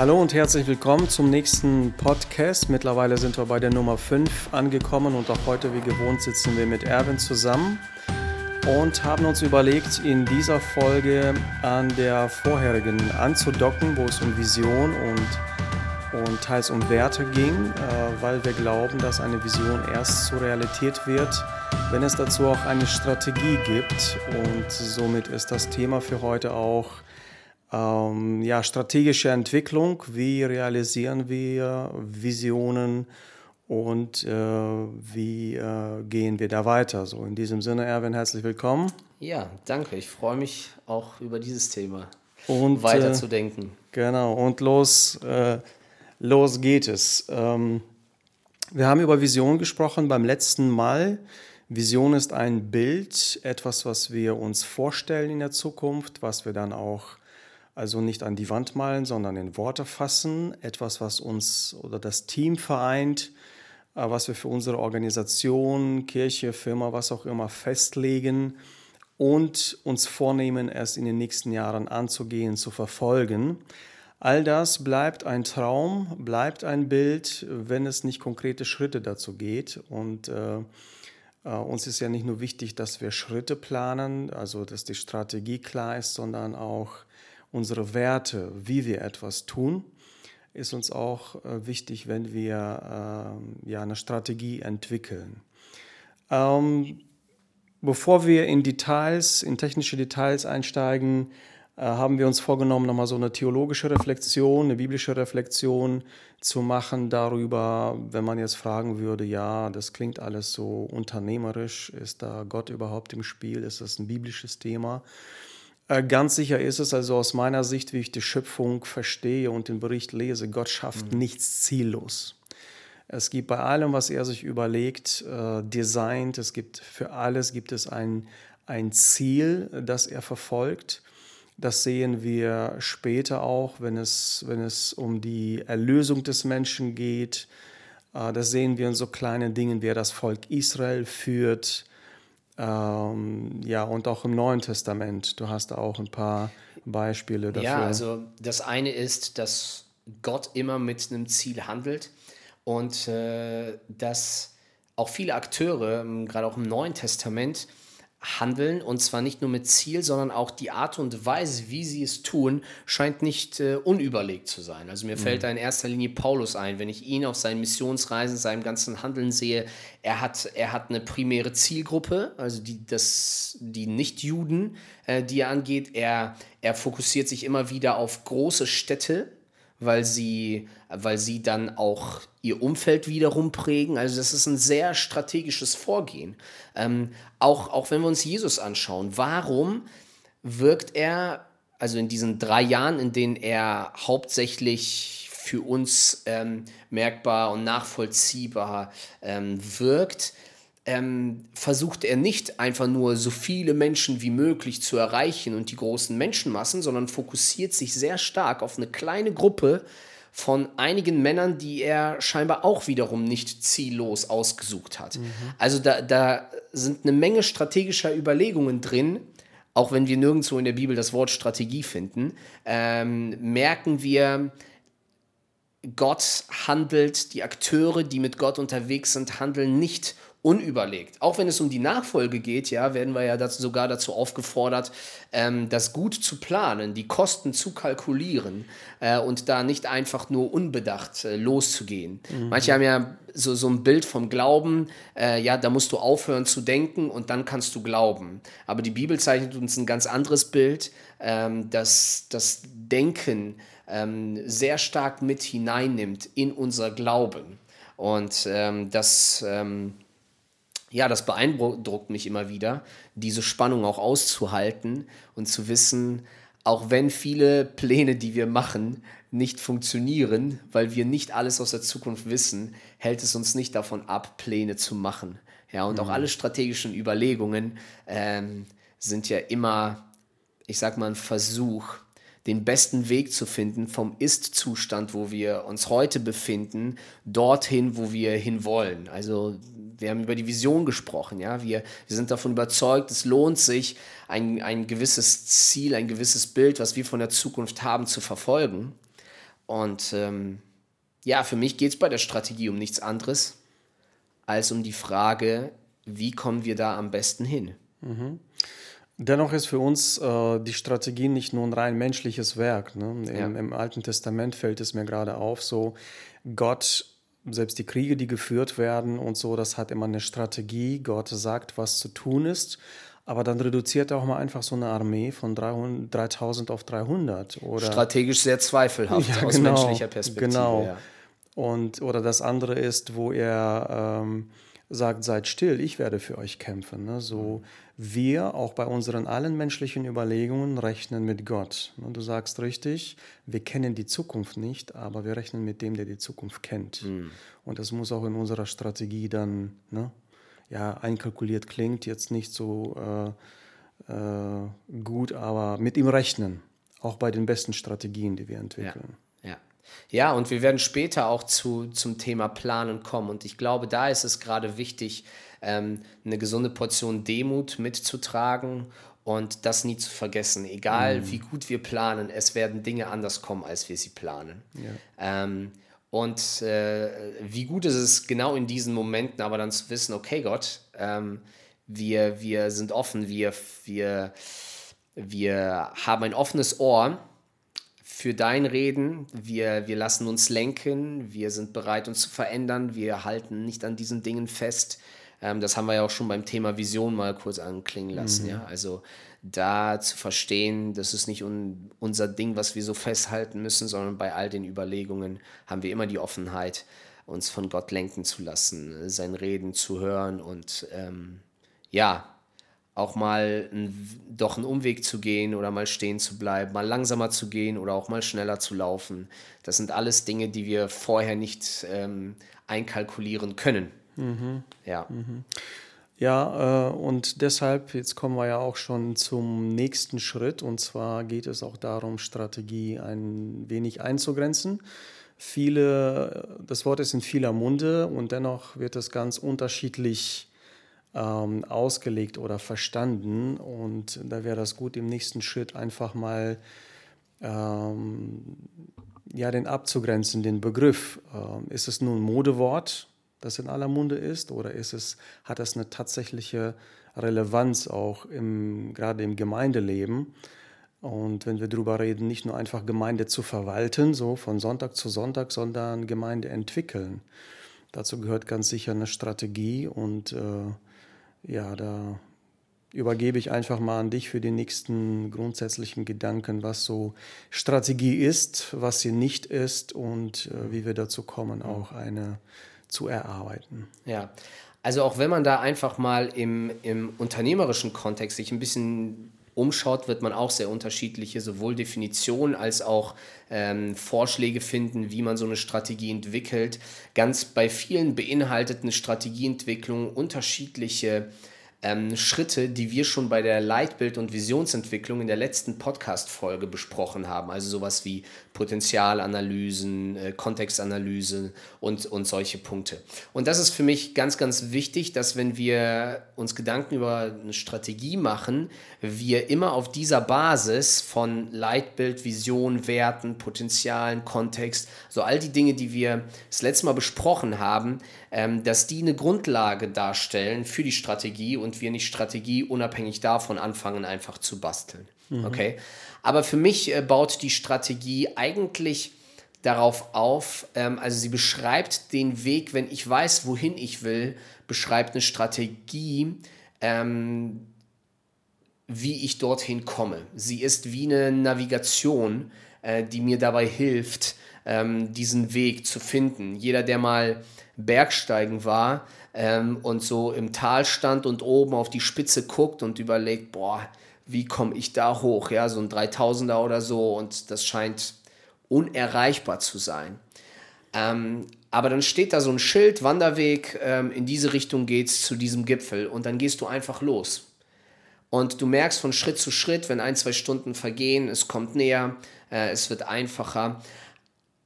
Hallo und herzlich willkommen zum nächsten Podcast. Mittlerweile sind wir bei der Nummer 5 angekommen und auch heute wie gewohnt sitzen wir mit Erwin zusammen und haben uns überlegt, in dieser Folge an der vorherigen anzudocken, wo es um Vision und, und teils um Werte ging, äh, weil wir glauben, dass eine Vision erst zur Realität wird, wenn es dazu auch eine Strategie gibt. Und somit ist das Thema für heute auch ähm, ja, strategische Entwicklung, wie realisieren wir Visionen und äh, wie äh, gehen wir da weiter. So in diesem Sinne, Erwin, herzlich willkommen. Ja, danke. Ich freue mich auch über dieses Thema und, äh, zu denken. Genau, und los, äh, los geht es. Ähm, wir haben über Vision gesprochen beim letzten Mal. Vision ist ein Bild, etwas, was wir uns vorstellen in der Zukunft, was wir dann auch also nicht an die Wand malen, sondern in Worte fassen. Etwas, was uns oder das Team vereint, äh, was wir für unsere Organisation, Kirche, Firma, was auch immer festlegen und uns vornehmen, es in den nächsten Jahren anzugehen, zu verfolgen. All das bleibt ein Traum, bleibt ein Bild, wenn es nicht konkrete Schritte dazu geht. Und äh, äh, uns ist ja nicht nur wichtig, dass wir Schritte planen, also dass die Strategie klar ist, sondern auch unsere Werte, wie wir etwas tun, ist uns auch äh, wichtig, wenn wir äh, ja, eine Strategie entwickeln. Ähm, bevor wir in Details, in technische Details einsteigen, äh, haben wir uns vorgenommen, nochmal so eine theologische Reflexion, eine biblische Reflexion zu machen darüber, wenn man jetzt fragen würde, ja, das klingt alles so unternehmerisch, ist da Gott überhaupt im Spiel, ist das ein biblisches Thema? Äh, ganz sicher ist es also aus meiner Sicht, wie ich die Schöpfung verstehe und den Bericht lese, Gott schafft mhm. nichts ziellos. Es gibt bei allem, was er sich überlegt, äh, designt, es gibt für alles gibt es ein, ein Ziel, das er verfolgt. Das sehen wir später auch, wenn es, wenn es um die Erlösung des Menschen geht. Äh, das sehen wir in so kleinen Dingen, wie er das Volk Israel führt, ähm, ja, und auch im Neuen Testament. Du hast da auch ein paar Beispiele dafür. Ja, also das eine ist, dass Gott immer mit einem Ziel handelt und äh, dass auch viele Akteure, ähm, gerade auch im Neuen Testament, handeln und zwar nicht nur mit Ziel, sondern auch die Art und Weise, wie sie es tun, scheint nicht äh, unüberlegt zu sein. Also mir mhm. fällt da in erster Linie Paulus ein, wenn ich ihn auf seinen Missionsreisen, seinem ganzen Handeln sehe, er hat, er hat eine primäre Zielgruppe, also die, das, die Nicht-Juden, äh, die er angeht. Er, er fokussiert sich immer wieder auf große Städte, weil sie, weil sie dann auch ihr Umfeld wiederum prägen. Also das ist ein sehr strategisches Vorgehen. Ähm, auch, auch wenn wir uns Jesus anschauen, warum wirkt er, also in diesen drei Jahren, in denen er hauptsächlich für uns ähm, merkbar und nachvollziehbar ähm, wirkt, ähm, versucht er nicht einfach nur so viele Menschen wie möglich zu erreichen und die großen Menschenmassen, sondern fokussiert sich sehr stark auf eine kleine Gruppe von einigen Männern, die er scheinbar auch wiederum nicht ziellos ausgesucht hat. Mhm. Also da, da sind eine Menge strategischer Überlegungen drin, auch wenn wir nirgendwo in der Bibel das Wort Strategie finden, ähm, merken wir, Gott handelt, die Akteure, die mit Gott unterwegs sind, handeln nicht unüberlegt. Auch wenn es um die Nachfolge geht, ja, werden wir ja dazu, sogar dazu aufgefordert, ähm, das gut zu planen, die Kosten zu kalkulieren äh, und da nicht einfach nur unbedacht äh, loszugehen. Mhm. Manche haben ja so, so ein Bild vom Glauben, äh, ja, da musst du aufhören zu denken und dann kannst du glauben. Aber die Bibel zeichnet uns ein ganz anderes Bild, ähm, dass das Denken ähm, sehr stark mit hineinnimmt in unser Glauben. Und ähm, das ähm, ja, das beeindruckt mich immer wieder, diese Spannung auch auszuhalten und zu wissen, auch wenn viele Pläne, die wir machen, nicht funktionieren, weil wir nicht alles aus der Zukunft wissen, hält es uns nicht davon ab, Pläne zu machen. Ja, und mhm. auch alle strategischen Überlegungen ähm, sind ja immer, ich sag mal, ein Versuch, den besten Weg zu finden vom Ist-Zustand, wo wir uns heute befinden, dorthin, wo wir hinwollen. Also wir haben über die Vision gesprochen, ja. Wir, wir sind davon überzeugt, es lohnt sich, ein, ein gewisses Ziel, ein gewisses Bild, was wir von der Zukunft haben, zu verfolgen. Und ähm, ja, für mich geht es bei der Strategie um nichts anderes als um die Frage, wie kommen wir da am besten hin? Mhm. Dennoch ist für uns äh, die Strategie nicht nur ein rein menschliches Werk. Ne? Im, ja. Im, Alten Testament fällt es mir gerade auf, so Gott, selbst die Kriege, die geführt werden und so, das hat immer eine Strategie. Gott sagt, was zu tun ist. Aber dann reduziert er auch mal einfach so eine Armee von 300, 3000 auf 300. Oder Strategisch sehr zweifelhaft ja, aus genau, menschlicher Perspektive. Genau. Ja. Und, oder das andere ist, wo er ähm, sagt, seid still, ich werde für euch kämpfen. Ne? So wir auch bei unseren allen menschlichen Überlegungen rechnen mit Gott. Ne? Du sagst richtig, wir kennen die Zukunft nicht, aber wir rechnen mit dem, der die Zukunft kennt. Mhm. Und das muss auch in unserer Strategie dann ne, ja, einkalkuliert klingt, jetzt nicht so äh, äh, gut, aber mit ihm rechnen, auch bei den besten Strategien, die wir entwickeln. Ja, ja. und wir werden später auch zu, zum Thema Planen kommen. Und ich glaube, da ist es gerade wichtig, ähm, eine gesunde Portion Demut mitzutragen und das nie zu vergessen. Egal mhm. wie gut wir planen, es werden Dinge anders kommen, als wir sie planen. Ja. Ähm, und äh, wie gut ist es genau in diesen Momenten, aber dann zu wissen, okay Gott, ähm, wir, wir sind offen, wir, wir, wir haben ein offenes Ohr für dein Reden, wir, wir lassen uns lenken, wir sind bereit, uns zu verändern, wir halten nicht an diesen Dingen fest. Ähm, das haben wir ja auch schon beim Thema Vision mal kurz anklingen lassen. Mhm. Ja? Also da zu verstehen, das ist nicht un unser Ding, was wir so festhalten müssen, sondern bei all den Überlegungen haben wir immer die Offenheit, uns von Gott lenken zu lassen, sein Reden zu hören und ähm, ja, auch mal ein, doch einen Umweg zu gehen oder mal stehen zu bleiben, mal langsamer zu gehen oder auch mal schneller zu laufen. Das sind alles Dinge, die wir vorher nicht ähm, einkalkulieren können. Mhm. Ja. Mhm. Ja, äh, und deshalb, jetzt kommen wir ja auch schon zum nächsten Schritt. Und zwar geht es auch darum, Strategie ein wenig einzugrenzen. Viele, das Wort ist in vieler Munde und dennoch wird es ganz unterschiedlich ähm, ausgelegt oder verstanden. Und da wäre das gut, im nächsten Schritt einfach mal ähm, ja, den abzugrenzen, den Begriff. Ähm, ist es nun ein Modewort? das in aller Munde ist? Oder ist es, hat das eine tatsächliche Relevanz auch im, gerade im Gemeindeleben? Und wenn wir darüber reden, nicht nur einfach Gemeinde zu verwalten, so von Sonntag zu Sonntag, sondern Gemeinde entwickeln. Dazu gehört ganz sicher eine Strategie und äh, ja, da übergebe ich einfach mal an dich für die nächsten grundsätzlichen Gedanken, was so Strategie ist, was sie nicht ist und äh, wie wir dazu kommen, auch eine zu erarbeiten. Ja, also auch wenn man da einfach mal im, im unternehmerischen Kontext sich ein bisschen umschaut, wird man auch sehr unterschiedliche sowohl Definitionen als auch ähm, Vorschläge finden, wie man so eine Strategie entwickelt. Ganz bei vielen beinhaltet eine Strategieentwicklung unterschiedliche ähm, Schritte, die wir schon bei der Leitbild- und Visionsentwicklung in der letzten Podcast-Folge besprochen haben. Also sowas wie Potenzialanalysen, äh, Kontextanalyse und, und solche Punkte. Und das ist für mich ganz, ganz wichtig, dass wenn wir uns Gedanken über eine Strategie machen, wir immer auf dieser Basis von Leitbild, Vision, Werten, Potenzialen, Kontext, so all die Dinge, die wir das letzte Mal besprochen haben, ähm, dass die eine Grundlage darstellen für die Strategie und wir nicht Strategie unabhängig davon anfangen, einfach zu basteln. Mhm. Okay? Aber für mich äh, baut die Strategie eigentlich darauf auf, ähm, also sie beschreibt den Weg, wenn ich weiß, wohin ich will, beschreibt eine Strategie, ähm, wie ich dorthin komme. Sie ist wie eine Navigation, äh, die mir dabei hilft, ähm, diesen Weg zu finden. Jeder, der mal Bergsteigen war ähm, und so im Tal stand und oben auf die Spitze guckt und überlegt, boah, wie komme ich da hoch? Ja, so ein 3000er oder so und das scheint unerreichbar zu sein. Ähm, aber dann steht da so ein Schild, Wanderweg, ähm, in diese Richtung geht's zu diesem Gipfel und dann gehst du einfach los. Und du merkst von Schritt zu Schritt, wenn ein, zwei Stunden vergehen, es kommt näher, äh, es wird einfacher.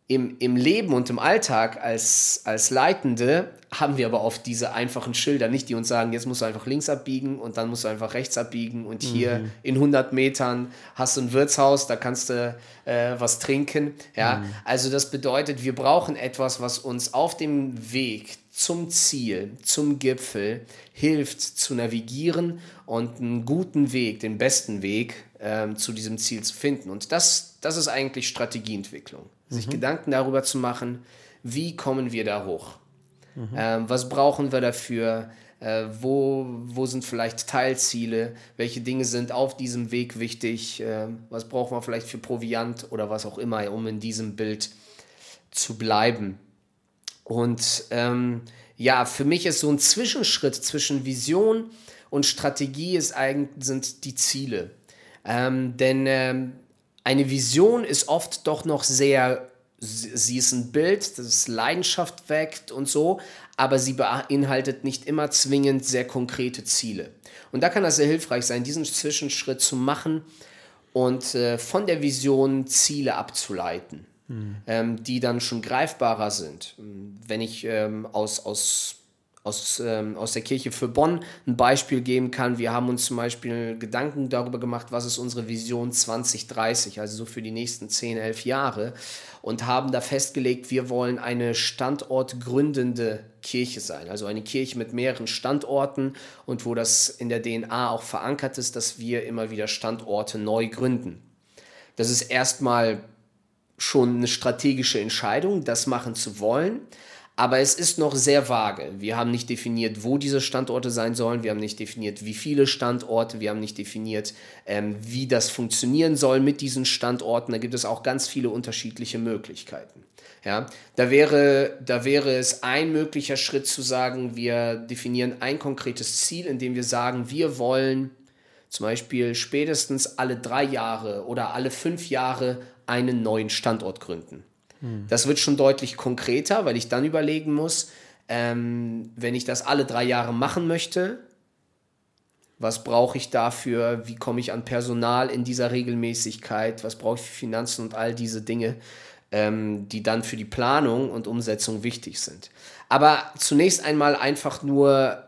Im, im Leben und im Alltag als, als Leitende haben wir aber oft diese einfachen Schilder nicht, die uns sagen, jetzt musst du einfach links abbiegen und dann musst du einfach rechts abbiegen und hier mhm. in 100 Metern hast du ein Wirtshaus, da kannst du äh, was trinken. Ja, mhm. also das bedeutet, wir brauchen etwas, was uns auf dem Weg zum Ziel, zum Gipfel hilft zu navigieren und einen guten Weg, den besten Weg ähm, zu diesem Ziel zu finden. Und das, das ist eigentlich Strategieentwicklung. Sich mhm. Gedanken darüber zu machen, wie kommen wir da hoch? Mhm. Ähm, was brauchen wir dafür? Äh, wo, wo sind vielleicht Teilziele? Welche Dinge sind auf diesem Weg wichtig? Äh, was brauchen wir vielleicht für Proviant oder was auch immer, um in diesem Bild zu bleiben? Und ähm, ja, für mich ist so ein Zwischenschritt zwischen Vision und Strategie ist eigentlich, sind die Ziele. Ähm, denn ähm, eine Vision ist oft doch noch sehr, sie ist ein Bild, das Leidenschaft weckt und so, aber sie beinhaltet nicht immer zwingend sehr konkrete Ziele. Und da kann das sehr hilfreich sein, diesen Zwischenschritt zu machen und äh, von der Vision Ziele abzuleiten, mhm. ähm, die dann schon greifbarer sind. Wenn ich ähm, aus, aus aus, ähm, aus der Kirche für Bonn ein Beispiel geben kann. Wir haben uns zum Beispiel Gedanken darüber gemacht, was ist unsere Vision 2030, also so für die nächsten 10, 11 Jahre und haben da festgelegt, wir wollen eine standortgründende Kirche sein, also eine Kirche mit mehreren Standorten und wo das in der DNA auch verankert ist, dass wir immer wieder Standorte neu gründen. Das ist erstmal schon eine strategische Entscheidung, das machen zu wollen. Aber es ist noch sehr vage. Wir haben nicht definiert, wo diese Standorte sein sollen. Wir haben nicht definiert, wie viele Standorte. Wir haben nicht definiert, ähm, wie das funktionieren soll mit diesen Standorten. Da gibt es auch ganz viele unterschiedliche Möglichkeiten. Ja, da wäre, da wäre es ein möglicher Schritt zu sagen, wir definieren ein konkretes Ziel, indem wir sagen, wir wollen zum Beispiel spätestens alle drei Jahre oder alle fünf Jahre einen neuen Standort gründen. Hm. Das wird schon deutlich konkreter, weil ich dann überlegen muss, ähm, wenn ich das alle drei Jahre machen möchte, was brauche ich dafür? Wie komme ich an Personal in dieser Regelmäßigkeit? Was brauche ich für Finanzen und all diese Dinge, ähm, die dann für die Planung und Umsetzung wichtig sind. Aber zunächst einmal einfach nur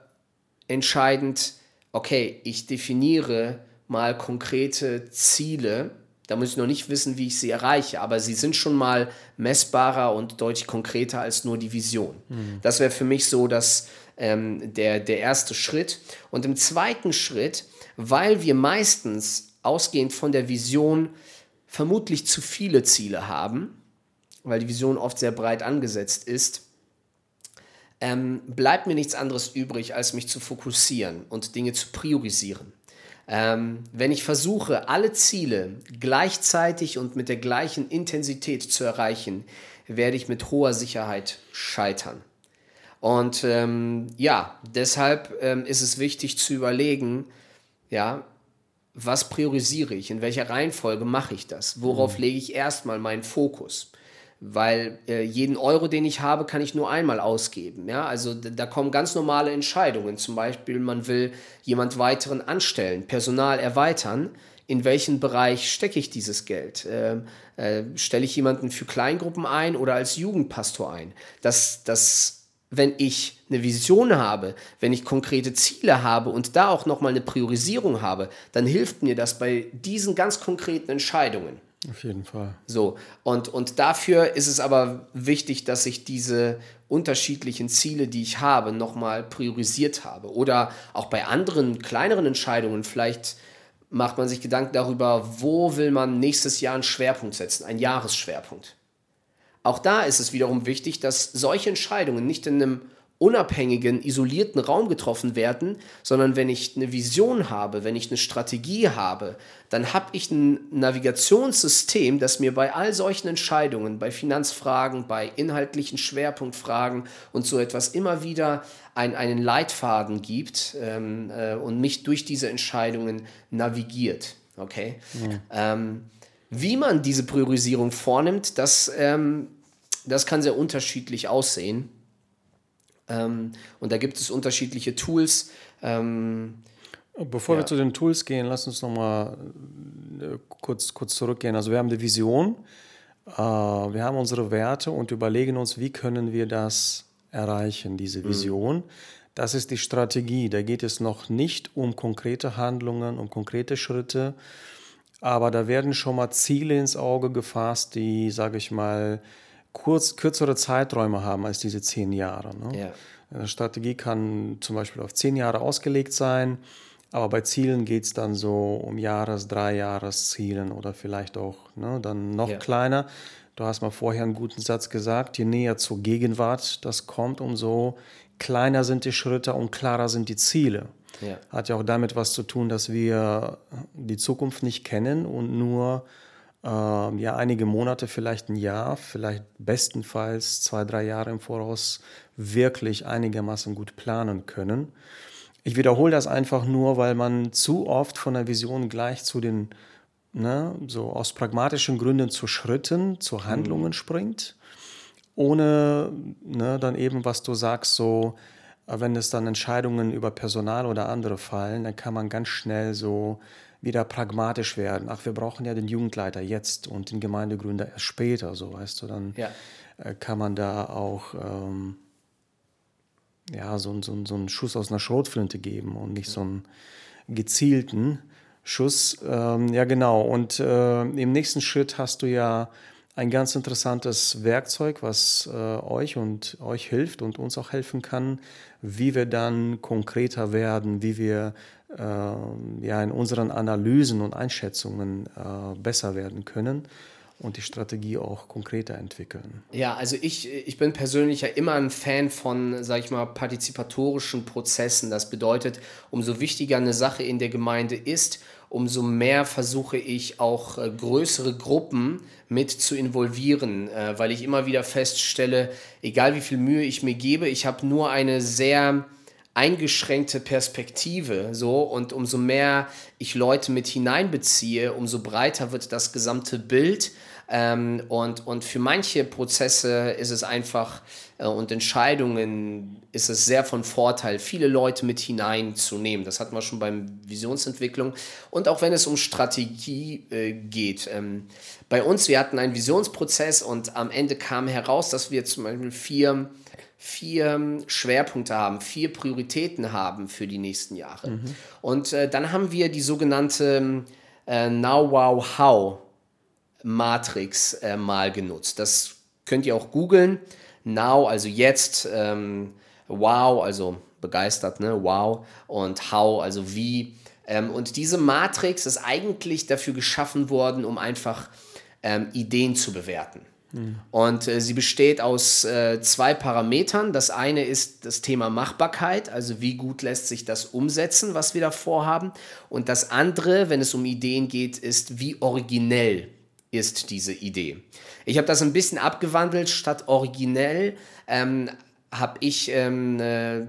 entscheidend, okay, ich definiere mal konkrete Ziele da muss ich noch nicht wissen, wie ich sie erreiche, aber sie sind schon mal messbarer und deutlich konkreter als nur die Vision. Mhm. Das wäre für mich so dass, ähm, der, der erste Schritt. Und im zweiten Schritt, weil wir meistens ausgehend von der Vision vermutlich zu viele Ziele haben, weil die Vision oft sehr breit angesetzt ist, ähm, bleibt mir nichts anderes übrig, als mich zu fokussieren und Dinge zu priorisieren. Ähm, wenn ich versuche, alle Ziele gleichzeitig und mit der gleichen Intensität zu erreichen, werde ich mit hoher Sicherheit scheitern. Und ähm, ja, deshalb ähm, ist es wichtig zu überlegen, ja, was priorisiere ich, in welcher Reihenfolge mache ich das, worauf mhm. lege ich erstmal meinen Fokus weil äh, jeden Euro, den ich habe, kann ich nur einmal ausgeben. Ja? Also da kommen ganz normale Entscheidungen. Zum Beispiel, man will jemand weiteren anstellen, Personal erweitern. In welchen Bereich stecke ich dieses Geld? Ähm, äh, stelle ich jemanden für Kleingruppen ein oder als Jugendpastor ein? Das, das, wenn ich eine Vision habe, wenn ich konkrete Ziele habe und da auch nochmal eine Priorisierung habe, dann hilft mir das bei diesen ganz konkreten Entscheidungen. Auf jeden Fall. So, und, und dafür ist es aber wichtig, dass ich diese unterschiedlichen Ziele, die ich habe, nochmal priorisiert habe. Oder auch bei anderen kleineren Entscheidungen, vielleicht macht man sich Gedanken darüber, wo will man nächstes Jahr einen Schwerpunkt setzen, einen Jahresschwerpunkt. Auch da ist es wiederum wichtig, dass solche Entscheidungen nicht in einem unabhängigen, isolierten Raum getroffen werden, sondern wenn ich eine Vision habe, wenn ich eine Strategie habe, dann habe ich ein Navigationssystem, das mir bei all solchen Entscheidungen, bei Finanzfragen, bei inhaltlichen Schwerpunktfragen und so etwas immer wieder ein, einen Leitfaden gibt ähm, äh, und mich durch diese Entscheidungen navigiert. Okay? Ja. Ähm, wie man diese Priorisierung vornimmt, das, ähm, das kann sehr unterschiedlich aussehen. Ähm, und da gibt es unterschiedliche Tools. Ähm, Bevor ja. wir zu den Tools gehen, lass uns noch mal äh, kurz, kurz zurückgehen. Also wir haben die Vision. Äh, wir haben unsere Werte und überlegen uns, wie können wir das erreichen, diese mhm. Vision. Mhm. Das ist die Strategie. Da geht es noch nicht um konkrete Handlungen, um konkrete Schritte, aber da werden schon mal Ziele ins Auge gefasst, die, sage ich mal, kurz, kürzere Zeiträume haben als diese zehn Jahre. Ne? Ja. Eine Strategie kann zum Beispiel auf zehn Jahre ausgelegt sein, aber bei Zielen geht es dann so um Jahres-, Dreijahreszielen oder vielleicht auch ne, dann noch ja. kleiner. Du hast mal vorher einen guten Satz gesagt, je näher zur Gegenwart das kommt, umso kleiner sind die Schritte und klarer sind die Ziele. Ja. Hat ja auch damit was zu tun, dass wir die Zukunft nicht kennen und nur äh, ja, einige Monate, vielleicht ein Jahr, vielleicht bestenfalls zwei, drei Jahre im Voraus wirklich einigermaßen gut planen können. Ich wiederhole das einfach nur, weil man zu oft von der Vision gleich zu den, ne, so aus pragmatischen Gründen zu Schritten, zu Handlungen mhm. springt ohne ne, dann eben, was du sagst, so, äh, wenn es dann Entscheidungen über Personal oder andere fallen, dann kann man ganz schnell so wieder pragmatisch werden. Ach, wir brauchen ja den Jugendleiter jetzt und den Gemeindegründer erst später, so weißt du, dann ja. Äh, kann man da auch ähm, ja, so, so, so einen Schuss aus einer Schrotflinte geben und nicht so einen gezielten Schuss. Ähm, ja, genau. Und äh, im nächsten Schritt hast du ja ein ganz interessantes Werkzeug, was äh, euch und euch hilft und uns auch helfen kann, wie wir dann konkreter werden, wie wir ja in unseren Analysen und Einschätzungen äh, besser werden können und die Strategie auch konkreter entwickeln. Ja, also ich, ich bin persönlich ja immer ein Fan von, sag ich mal, partizipatorischen Prozessen. Das bedeutet, umso wichtiger eine Sache in der Gemeinde ist, umso mehr versuche ich auch äh, größere Gruppen mit zu involvieren, äh, weil ich immer wieder feststelle, egal wie viel Mühe ich mir gebe, ich habe nur eine sehr eingeschränkte Perspektive so und umso mehr ich Leute mit hineinbeziehe, umso breiter wird das gesamte Bild ähm, und, und für manche Prozesse ist es einfach äh, und Entscheidungen ist es sehr von Vorteil, viele Leute mit hineinzunehmen. Das hatten wir schon beim Visionsentwicklung. Und auch wenn es um Strategie äh, geht. Ähm, bei uns, wir hatten einen Visionsprozess und am Ende kam heraus, dass wir zum Beispiel vier vier Schwerpunkte haben, vier Prioritäten haben für die nächsten Jahre. Mhm. Und äh, dann haben wir die sogenannte äh, Now Wow How Matrix äh, mal genutzt. Das könnt ihr auch googeln. Now, also jetzt, ähm, wow, also begeistert, ne? Wow. Und how, also wie. Ähm, und diese Matrix ist eigentlich dafür geschaffen worden, um einfach ähm, Ideen zu bewerten. Und äh, sie besteht aus äh, zwei Parametern. Das eine ist das Thema Machbarkeit, also wie gut lässt sich das umsetzen, was wir da vorhaben. Und das andere, wenn es um Ideen geht, ist, wie originell ist diese Idee. Ich habe das ein bisschen abgewandelt. Statt originell ähm, habe ich ähm, äh,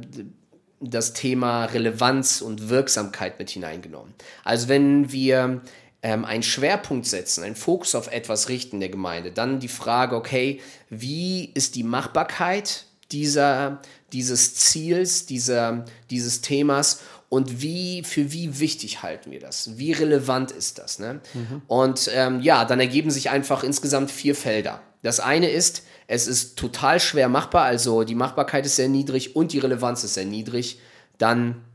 das Thema Relevanz und Wirksamkeit mit hineingenommen. Also wenn wir ähm, einen Schwerpunkt setzen, einen Fokus auf etwas richten der Gemeinde, dann die Frage, okay, wie ist die Machbarkeit dieser, dieses Ziels, dieser, dieses Themas und wie, für wie wichtig halten wir das? Wie relevant ist das? Ne? Mhm. Und ähm, ja, dann ergeben sich einfach insgesamt vier Felder. Das eine ist, es ist total schwer machbar, also die Machbarkeit ist sehr niedrig und die Relevanz ist sehr niedrig. Dann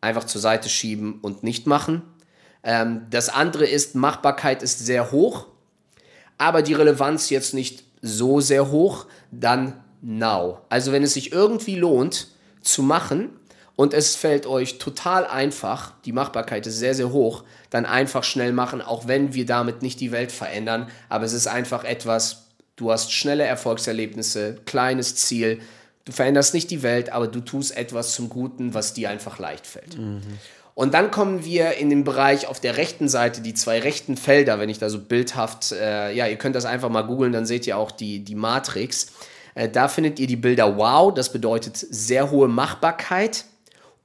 einfach zur Seite schieben und nicht machen. Ähm, das andere ist, Machbarkeit ist sehr hoch, aber die Relevanz jetzt nicht so sehr hoch. Dann now. Also wenn es sich irgendwie lohnt zu machen, und es fällt euch total einfach, die Machbarkeit ist sehr, sehr hoch, dann einfach schnell machen, auch wenn wir damit nicht die Welt verändern. Aber es ist einfach etwas, du hast schnelle Erfolgserlebnisse, kleines Ziel. Du veränderst nicht die Welt, aber du tust etwas zum Guten, was dir einfach leicht fällt. Mhm. Und dann kommen wir in den Bereich auf der rechten Seite, die zwei rechten Felder, wenn ich da so bildhaft, äh, ja, ihr könnt das einfach mal googeln, dann seht ihr auch die, die Matrix. Äh, da findet ihr die Bilder Wow, das bedeutet sehr hohe Machbarkeit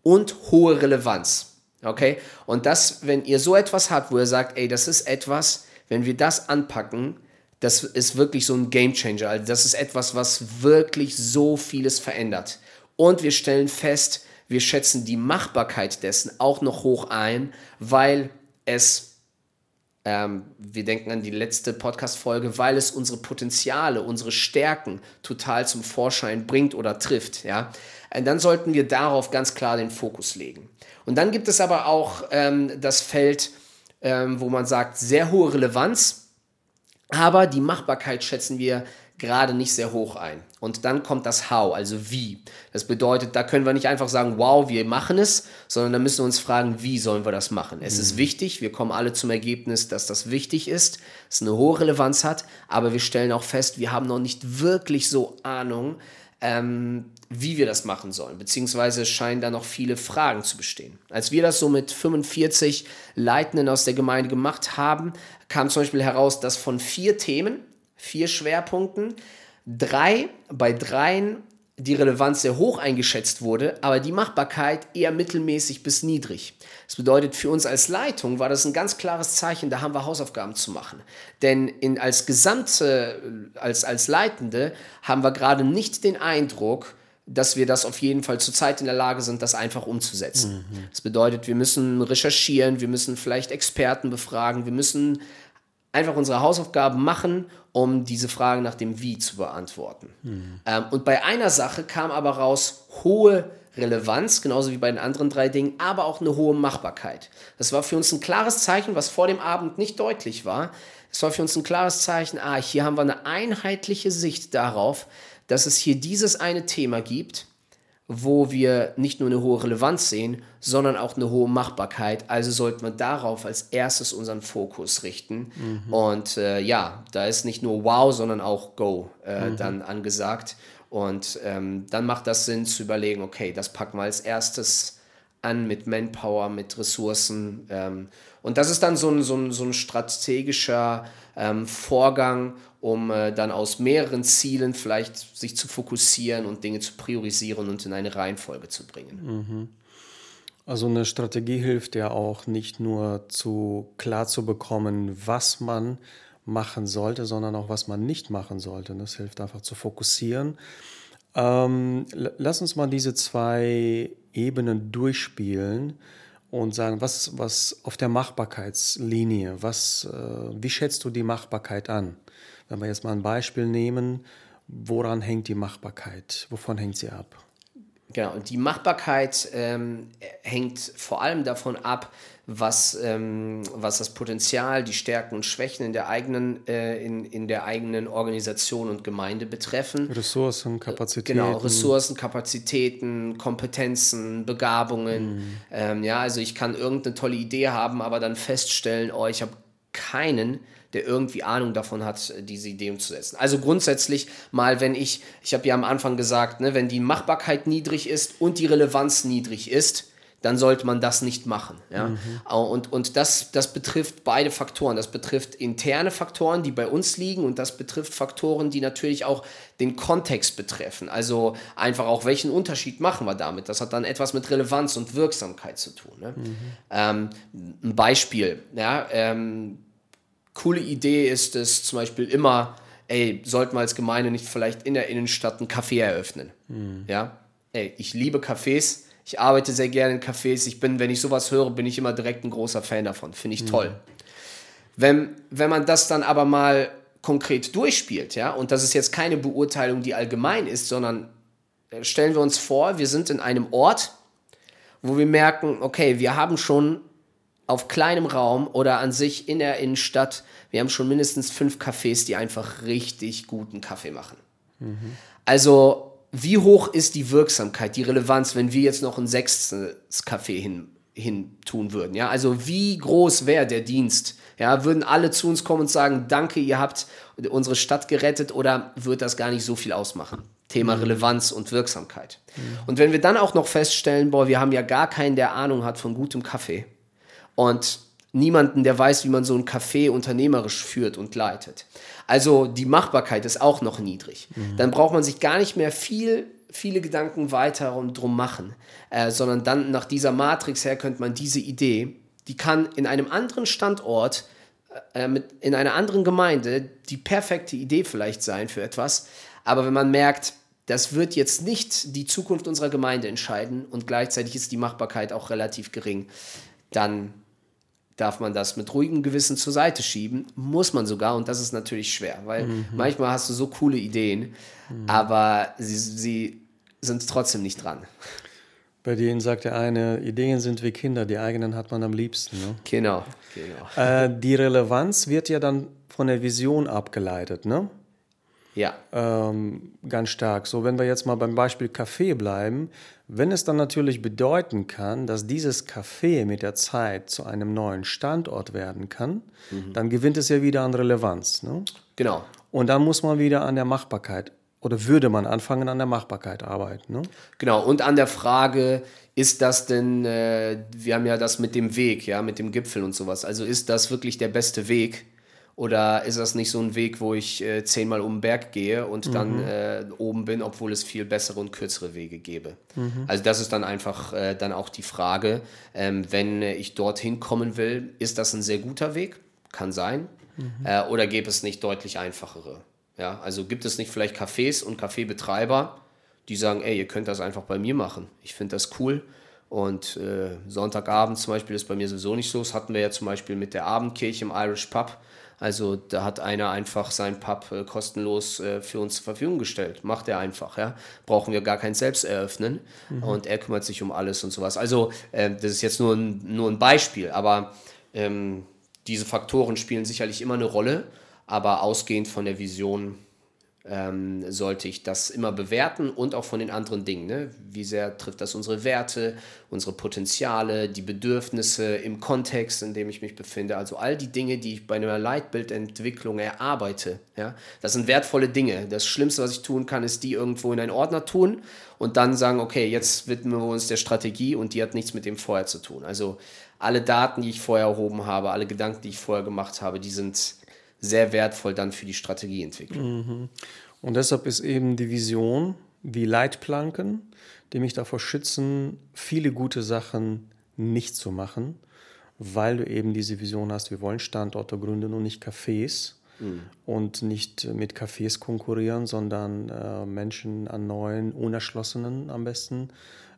und hohe Relevanz. Okay? Und das, wenn ihr so etwas habt, wo ihr sagt, ey, das ist etwas, wenn wir das anpacken, das ist wirklich so ein Game Changer. Also das ist etwas, was wirklich so vieles verändert. Und wir stellen fest, wir schätzen die Machbarkeit dessen auch noch hoch ein, weil es ähm, wir denken an die letzte Podcast-Folge, weil es unsere Potenziale, unsere Stärken total zum Vorschein bringt oder trifft, ja, äh, dann sollten wir darauf ganz klar den Fokus legen. Und dann gibt es aber auch ähm, das Feld, ähm, wo man sagt, sehr hohe Relevanz, aber die Machbarkeit schätzen wir gerade nicht sehr hoch ein. Und dann kommt das How, also wie. Das bedeutet, da können wir nicht einfach sagen, wow, wir machen es, sondern da müssen wir uns fragen, wie sollen wir das machen. Es mhm. ist wichtig, wir kommen alle zum Ergebnis, dass das wichtig ist, es eine hohe Relevanz hat, aber wir stellen auch fest, wir haben noch nicht wirklich so Ahnung, ähm, wie wir das machen sollen, beziehungsweise scheinen da noch viele Fragen zu bestehen. Als wir das so mit 45 Leitenden aus der Gemeinde gemacht haben, kam zum Beispiel heraus, dass von vier Themen, vier Schwerpunkten, drei bei dreien die Relevanz sehr hoch eingeschätzt wurde, aber die Machbarkeit eher mittelmäßig bis niedrig. Das bedeutet, für uns als Leitung war das ein ganz klares Zeichen, da haben wir Hausaufgaben zu machen. Denn in, als Gesamte, als, als Leitende haben wir gerade nicht den Eindruck, dass wir das auf jeden Fall zurzeit in der Lage sind, das einfach umzusetzen. Mhm. Das bedeutet, wir müssen recherchieren, wir müssen vielleicht Experten befragen, wir müssen einfach unsere Hausaufgaben machen, um diese Fragen nach dem Wie zu beantworten. Mhm. Ähm, und bei einer Sache kam aber raus hohe Relevanz, genauso wie bei den anderen drei Dingen, aber auch eine hohe Machbarkeit. Das war für uns ein klares Zeichen, was vor dem Abend nicht deutlich war. Es war für uns ein klares Zeichen, ah, hier haben wir eine einheitliche Sicht darauf, dass es hier dieses eine Thema gibt, wo wir nicht nur eine hohe Relevanz sehen, sondern auch eine hohe Machbarkeit. Also sollten wir darauf als erstes unseren Fokus richten. Mhm. Und äh, ja, da ist nicht nur Wow, sondern auch Go äh, mhm. dann angesagt. Und ähm, dann macht das Sinn zu überlegen, okay, das packen wir als erstes an mit Manpower, mit Ressourcen. Ähm, und das ist dann so ein, so ein, so ein strategischer ähm, Vorgang, um äh, dann aus mehreren Zielen vielleicht sich zu fokussieren und Dinge zu priorisieren und in eine Reihenfolge zu bringen. Mhm. Also eine Strategie hilft ja auch nicht nur zu klar zu bekommen, was man machen sollte, sondern auch was man nicht machen sollte. Das hilft einfach zu fokussieren. Ähm, lass uns mal diese zwei Ebenen durchspielen und sagen, was, was auf der Machbarkeitslinie, was, äh, wie schätzt du die Machbarkeit an? Wenn wir jetzt mal ein Beispiel nehmen, woran hängt die Machbarkeit? Wovon hängt sie ab? Genau, und die Machbarkeit ähm, hängt vor allem davon ab, was, ähm, was das Potenzial, die Stärken und Schwächen in der eigenen, äh, in, in der eigenen Organisation und Gemeinde betreffen. Ressourcen, Kapazitäten. Genau, Ressourcen, Kapazitäten, Kompetenzen, Begabungen. Mhm. Ähm, ja, also ich kann irgendeine tolle Idee haben, aber dann feststellen, oh, ich habe keinen, der irgendwie Ahnung davon hat, diese Idee umzusetzen. Also grundsätzlich mal, wenn ich, ich habe ja am Anfang gesagt, ne, wenn die Machbarkeit niedrig ist und die Relevanz niedrig ist, dann sollte man das nicht machen. Ja? Mhm. Und, und das, das betrifft beide Faktoren. Das betrifft interne Faktoren, die bei uns liegen, und das betrifft Faktoren, die natürlich auch den Kontext betreffen. Also einfach auch, welchen Unterschied machen wir damit? Das hat dann etwas mit Relevanz und Wirksamkeit zu tun. Ne? Mhm. Ähm, ein Beispiel, ja, ähm, coole Idee ist es zum Beispiel immer, ey, sollten wir als Gemeinde nicht vielleicht in der Innenstadt ein Café eröffnen? Mhm. Ja, ey, ich liebe Cafés, ich arbeite sehr gerne in Cafés, ich bin, wenn ich sowas höre, bin ich immer direkt ein großer Fan davon, finde ich mhm. toll. Wenn, wenn man das dann aber mal konkret durchspielt, ja, und das ist jetzt keine Beurteilung, die allgemein ist, sondern äh, stellen wir uns vor, wir sind in einem Ort, wo wir merken, okay, wir haben schon auf kleinem Raum oder an sich in der Innenstadt, wir haben schon mindestens fünf Cafés, die einfach richtig guten Kaffee machen. Mhm. Also, wie hoch ist die Wirksamkeit, die Relevanz, wenn wir jetzt noch ein sechstes Café hin, hin tun würden? Ja, also wie groß wäre der Dienst? Ja, würden alle zu uns kommen und sagen, danke, ihr habt unsere Stadt gerettet oder wird das gar nicht so viel ausmachen? Thema mhm. Relevanz und Wirksamkeit. Mhm. Und wenn wir dann auch noch feststellen, boah, wir haben ja gar keinen, der Ahnung hat von gutem Kaffee, und niemanden, der weiß, wie man so ein Café unternehmerisch führt und leitet. Also die Machbarkeit ist auch noch niedrig. Mhm. Dann braucht man sich gar nicht mehr viel, viele Gedanken weiter und drum machen, äh, sondern dann nach dieser Matrix her könnte man diese Idee, die kann in einem anderen Standort, äh, mit, in einer anderen Gemeinde die perfekte Idee vielleicht sein für etwas. Aber wenn man merkt, das wird jetzt nicht die Zukunft unserer Gemeinde entscheiden und gleichzeitig ist die Machbarkeit auch relativ gering, dann darf man das mit ruhigem Gewissen zur Seite schieben. Muss man sogar und das ist natürlich schwer, weil mhm. manchmal hast du so coole Ideen, mhm. aber sie, sie sind trotzdem nicht dran. Bei denen sagt der eine, Ideen sind wie Kinder, die eigenen hat man am liebsten. Ne? Genau, genau. Äh, die Relevanz wird ja dann von der Vision abgeleitet, ne? Ja. Ähm, ganz stark. So, wenn wir jetzt mal beim Beispiel Kaffee bleiben, wenn es dann natürlich bedeuten kann, dass dieses Café mit der Zeit zu einem neuen Standort werden kann, mhm. dann gewinnt es ja wieder an Relevanz. Ne? Genau. Und dann muss man wieder an der Machbarkeit oder würde man anfangen an der Machbarkeit arbeiten. Ne? Genau, und an der Frage, ist das denn, äh, wir haben ja das mit dem Weg, ja, mit dem Gipfel und sowas, also ist das wirklich der beste Weg? Oder ist das nicht so ein Weg, wo ich äh, zehnmal um den Berg gehe und mhm. dann äh, oben bin, obwohl es viel bessere und kürzere Wege gäbe? Mhm. Also das ist dann einfach äh, dann auch die Frage, ähm, wenn ich dorthin kommen will, ist das ein sehr guter Weg? Kann sein. Mhm. Äh, oder gäbe es nicht deutlich einfachere? Ja, also gibt es nicht vielleicht Cafés und Kaffeebetreiber, die sagen, ey, ihr könnt das einfach bei mir machen. Ich finde das cool. Und äh, Sonntagabend zum Beispiel ist bei mir sowieso nicht so. Das hatten wir ja zum Beispiel mit der Abendkirche im Irish Pub also da hat einer einfach sein Pub äh, kostenlos äh, für uns zur Verfügung gestellt. Macht er einfach, ja. Brauchen wir gar kein selbst eröffnen. Mhm. Und er kümmert sich um alles und sowas. Also äh, das ist jetzt nur ein, nur ein Beispiel, aber ähm, diese Faktoren spielen sicherlich immer eine Rolle, aber ausgehend von der Vision ähm, sollte ich das immer bewerten und auch von den anderen Dingen. Ne? Wie sehr trifft das unsere Werte, unsere Potenziale, die Bedürfnisse im Kontext, in dem ich mich befinde. Also all die Dinge, die ich bei einer Leitbildentwicklung erarbeite. Ja? Das sind wertvolle Dinge. Das Schlimmste, was ich tun kann, ist die irgendwo in einen Ordner tun und dann sagen, okay, jetzt widmen wir uns der Strategie und die hat nichts mit dem vorher zu tun. Also alle Daten, die ich vorher erhoben habe, alle Gedanken, die ich vorher gemacht habe, die sind sehr wertvoll dann für die Strategieentwicklung. Mhm. Und deshalb ist eben die Vision wie Leitplanken, die mich davor schützen, viele gute Sachen nicht zu machen, weil du eben diese Vision hast, wir wollen Standorte gründen und nicht Cafés mhm. und nicht mit Cafés konkurrieren, sondern äh, Menschen an neuen, unerschlossenen am besten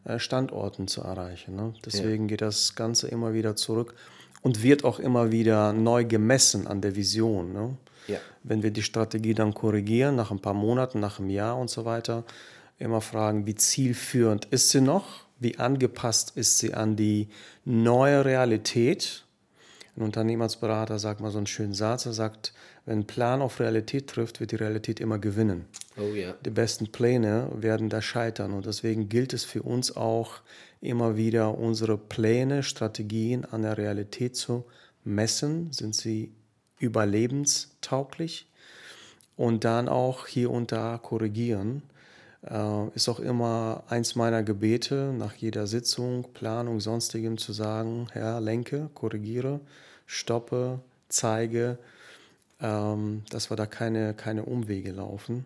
äh, Standorten zu erreichen. Ne? Deswegen ja. geht das Ganze immer wieder zurück und wird auch immer wieder neu gemessen an der Vision. Ne? Ja. Wenn wir die Strategie dann korrigieren, nach ein paar Monaten, nach einem Jahr und so weiter, immer fragen, wie zielführend ist sie noch? Wie angepasst ist sie an die neue Realität? Ein Unternehmensberater sagt mal so einen schönen Satz, er sagt, wenn ein Plan auf Realität trifft, wird die Realität immer gewinnen. Oh ja. Die besten Pläne werden da scheitern und deswegen gilt es für uns auch, immer wieder unsere Pläne, Strategien an der Realität zu messen. Sind sie überlebenstauglich? Und dann auch hier und da korrigieren. Äh, ist auch immer eins meiner Gebete nach jeder Sitzung, Planung, sonstigem zu sagen, Herr, lenke, korrigiere, stoppe, zeige, ähm, dass wir da keine, keine Umwege laufen.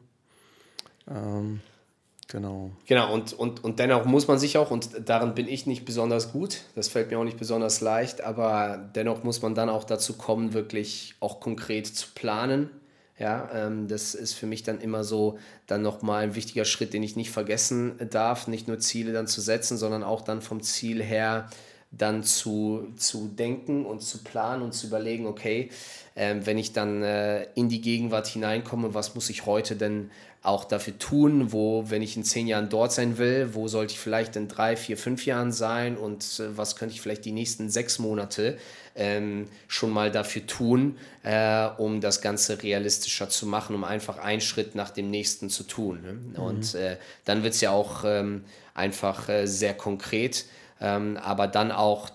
Genau. Genau, und, und, und dennoch muss man sich auch, und darin bin ich nicht besonders gut, das fällt mir auch nicht besonders leicht, aber dennoch muss man dann auch dazu kommen, wirklich auch konkret zu planen. Ja, ähm, das ist für mich dann immer so dann nochmal ein wichtiger Schritt, den ich nicht vergessen darf, nicht nur Ziele dann zu setzen, sondern auch dann vom Ziel her dann zu, zu denken und zu planen und zu überlegen, okay, äh, wenn ich dann äh, in die Gegenwart hineinkomme, was muss ich heute denn auch dafür tun, wo, wenn ich in zehn Jahren dort sein will, wo sollte ich vielleicht in drei, vier, fünf Jahren sein und äh, was könnte ich vielleicht die nächsten sechs Monate ähm, schon mal dafür tun, äh, um das Ganze realistischer zu machen, um einfach einen Schritt nach dem nächsten zu tun. Ne? Mhm. Und äh, dann wird es ja auch ähm, einfach äh, sehr konkret, ähm, aber dann auch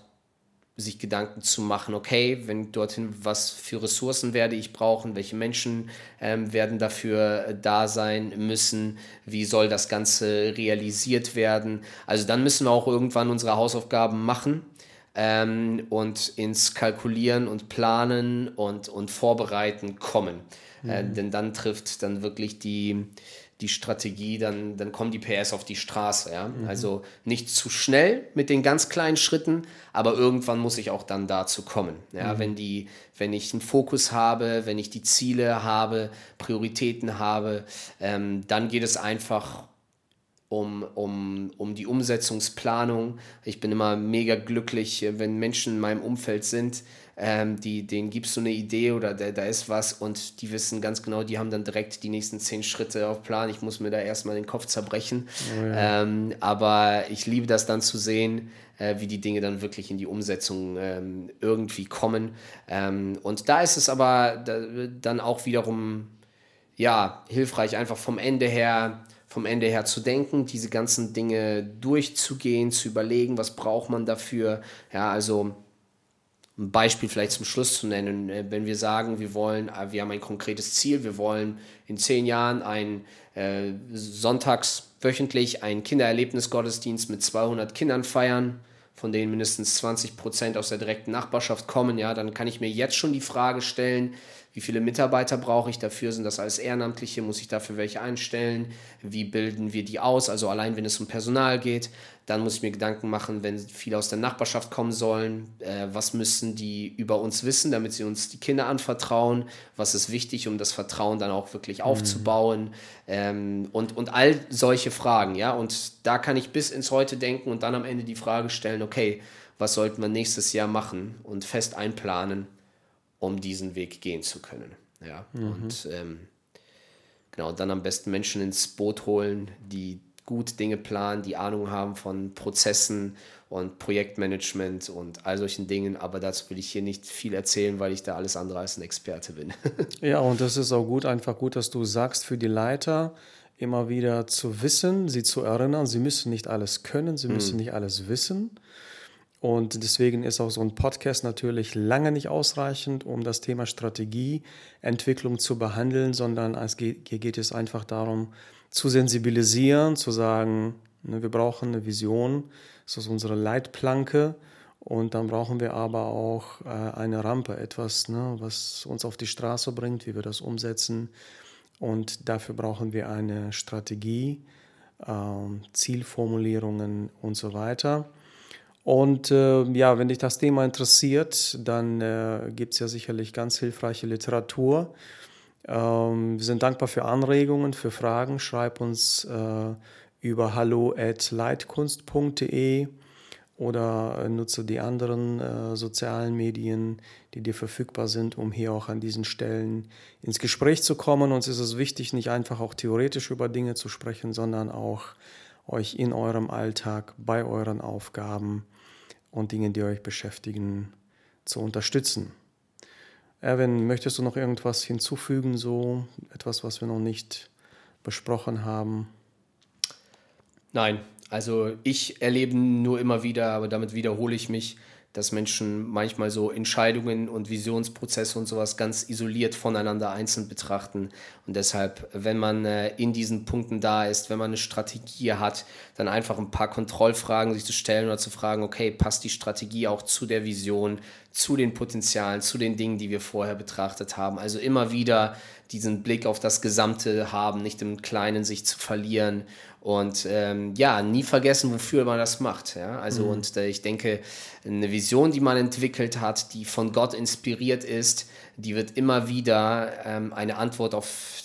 sich Gedanken zu machen, okay, wenn dorthin, was für Ressourcen werde ich brauchen, welche Menschen ähm, werden dafür äh, da sein müssen, wie soll das Ganze realisiert werden. Also dann müssen wir auch irgendwann unsere Hausaufgaben machen ähm, und ins Kalkulieren und Planen und, und Vorbereiten kommen. Äh, mhm. Äh, denn dann trifft dann wirklich die, die Strategie, dann, dann kommen die PS auf die Straße. Ja? Mhm. Also nicht zu schnell mit den ganz kleinen Schritten, aber irgendwann muss ich auch dann dazu kommen. Ja? Mhm. Wenn, die, wenn ich einen Fokus habe, wenn ich die Ziele habe, Prioritäten habe, ähm, dann geht es einfach um, um, um die Umsetzungsplanung. Ich bin immer mega glücklich, wenn Menschen in meinem Umfeld sind, ähm, die, denen gibst du eine Idee oder da, da ist was und die wissen ganz genau, die haben dann direkt die nächsten zehn Schritte auf Plan. Ich muss mir da erstmal den Kopf zerbrechen. Oh ja. ähm, aber ich liebe das dann zu sehen, äh, wie die Dinge dann wirklich in die Umsetzung ähm, irgendwie kommen. Ähm, und da ist es aber da, dann auch wiederum ja, hilfreich, einfach vom Ende her vom Ende her zu denken, diese ganzen Dinge durchzugehen, zu überlegen, was braucht man dafür. Ja, also ein Beispiel vielleicht zum Schluss zu nennen, äh, wenn wir sagen, wir wollen, äh, wir haben ein konkretes Ziel, wir wollen in zehn Jahren ein äh, sonntags wöchentlich einen Kindererlebnisgottesdienst mit 200 Kindern feiern, von denen mindestens 20 Prozent aus der direkten Nachbarschaft kommen, ja, dann kann ich mir jetzt schon die Frage stellen, wie viele Mitarbeiter brauche ich dafür? Sind das alles Ehrenamtliche? Muss ich dafür welche einstellen? Wie bilden wir die aus? Also allein, wenn es um Personal geht, dann muss ich mir Gedanken machen, wenn viele aus der Nachbarschaft kommen sollen, äh, was müssen die über uns wissen, damit sie uns die Kinder anvertrauen? Was ist wichtig, um das Vertrauen dann auch wirklich mhm. aufzubauen? Ähm, und, und all solche Fragen, ja. Und da kann ich bis ins Heute denken und dann am Ende die Frage stellen, okay, was sollten wir nächstes Jahr machen und fest einplanen? Um diesen Weg gehen zu können. Ja, mhm. und ähm, genau, dann am besten Menschen ins Boot holen, die gut Dinge planen, die Ahnung haben von Prozessen und Projektmanagement und all solchen Dingen. Aber dazu will ich hier nicht viel erzählen, weil ich da alles andere als ein Experte bin. ja, und das ist auch gut, einfach gut, dass du sagst für die Leiter, immer wieder zu wissen, sie zu erinnern, sie müssen nicht alles können, sie müssen mhm. nicht alles wissen. Und deswegen ist auch so ein Podcast natürlich lange nicht ausreichend, um das Thema Strategieentwicklung zu behandeln, sondern es geht, hier geht es einfach darum, zu sensibilisieren, zu sagen, ne, wir brauchen eine Vision, das ist unsere Leitplanke. Und dann brauchen wir aber auch äh, eine Rampe, etwas, ne, was uns auf die Straße bringt, wie wir das umsetzen. Und dafür brauchen wir eine Strategie, äh, Zielformulierungen und so weiter. Und äh, ja, wenn dich das Thema interessiert, dann äh, gibt es ja sicherlich ganz hilfreiche Literatur. Ähm, wir sind dankbar für Anregungen, für Fragen. Schreib uns äh, über hallo@leitkunst.de oder nutze die anderen äh, sozialen Medien, die dir verfügbar sind, um hier auch an diesen Stellen ins Gespräch zu kommen. Uns ist es wichtig, nicht einfach auch theoretisch über Dinge zu sprechen, sondern auch euch in eurem Alltag, bei euren Aufgaben und Dingen, die euch beschäftigen, zu unterstützen. Erwin, möchtest du noch irgendwas hinzufügen, so etwas, was wir noch nicht besprochen haben? Nein, also ich erlebe nur immer wieder, aber damit wiederhole ich mich, dass Menschen manchmal so Entscheidungen und Visionsprozesse und sowas ganz isoliert voneinander einzeln betrachten. Und deshalb, wenn man äh, in diesen Punkten da ist, wenn man eine Strategie hat, dann einfach ein paar Kontrollfragen sich zu stellen oder zu fragen, okay, passt die Strategie auch zu der Vision, zu den Potenzialen, zu den Dingen, die wir vorher betrachtet haben. Also immer wieder diesen Blick auf das Gesamte haben, nicht im Kleinen sich zu verlieren und ähm, ja, nie vergessen, wofür man das macht. Ja? Also, mhm. und äh, ich denke, eine Vision, die man entwickelt hat, die von Gott inspiriert ist, die wird immer wieder ähm, eine Antwort auf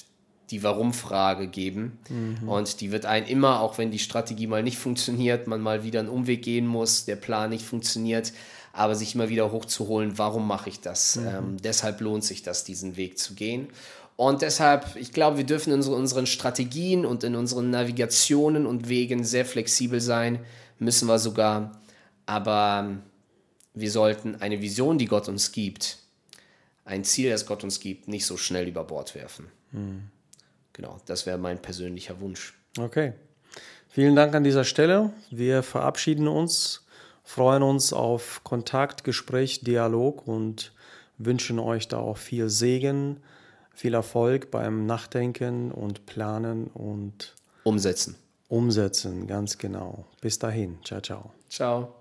die Warum-Frage geben. Mhm. Und die wird einen immer, auch wenn die Strategie mal nicht funktioniert, man mal wieder einen Umweg gehen muss, der Plan nicht funktioniert, aber sich immer wieder hochzuholen, warum mache ich das? Mhm. Ähm, deshalb lohnt sich das, diesen Weg zu gehen. Und deshalb, ich glaube, wir dürfen in unseren Strategien und in unseren Navigationen und Wegen sehr flexibel sein, müssen wir sogar. Aber wir sollten eine Vision, die Gott uns gibt, ein Ziel, das Gott uns gibt, nicht so schnell über Bord werfen. Mhm. Genau, das wäre mein persönlicher Wunsch. Okay. Vielen Dank an dieser Stelle. Wir verabschieden uns, freuen uns auf Kontakt, Gespräch, Dialog und wünschen euch da auch viel Segen viel Erfolg beim Nachdenken und Planen und Umsetzen. Umsetzen, ganz genau. Bis dahin. Ciao, ciao. Ciao.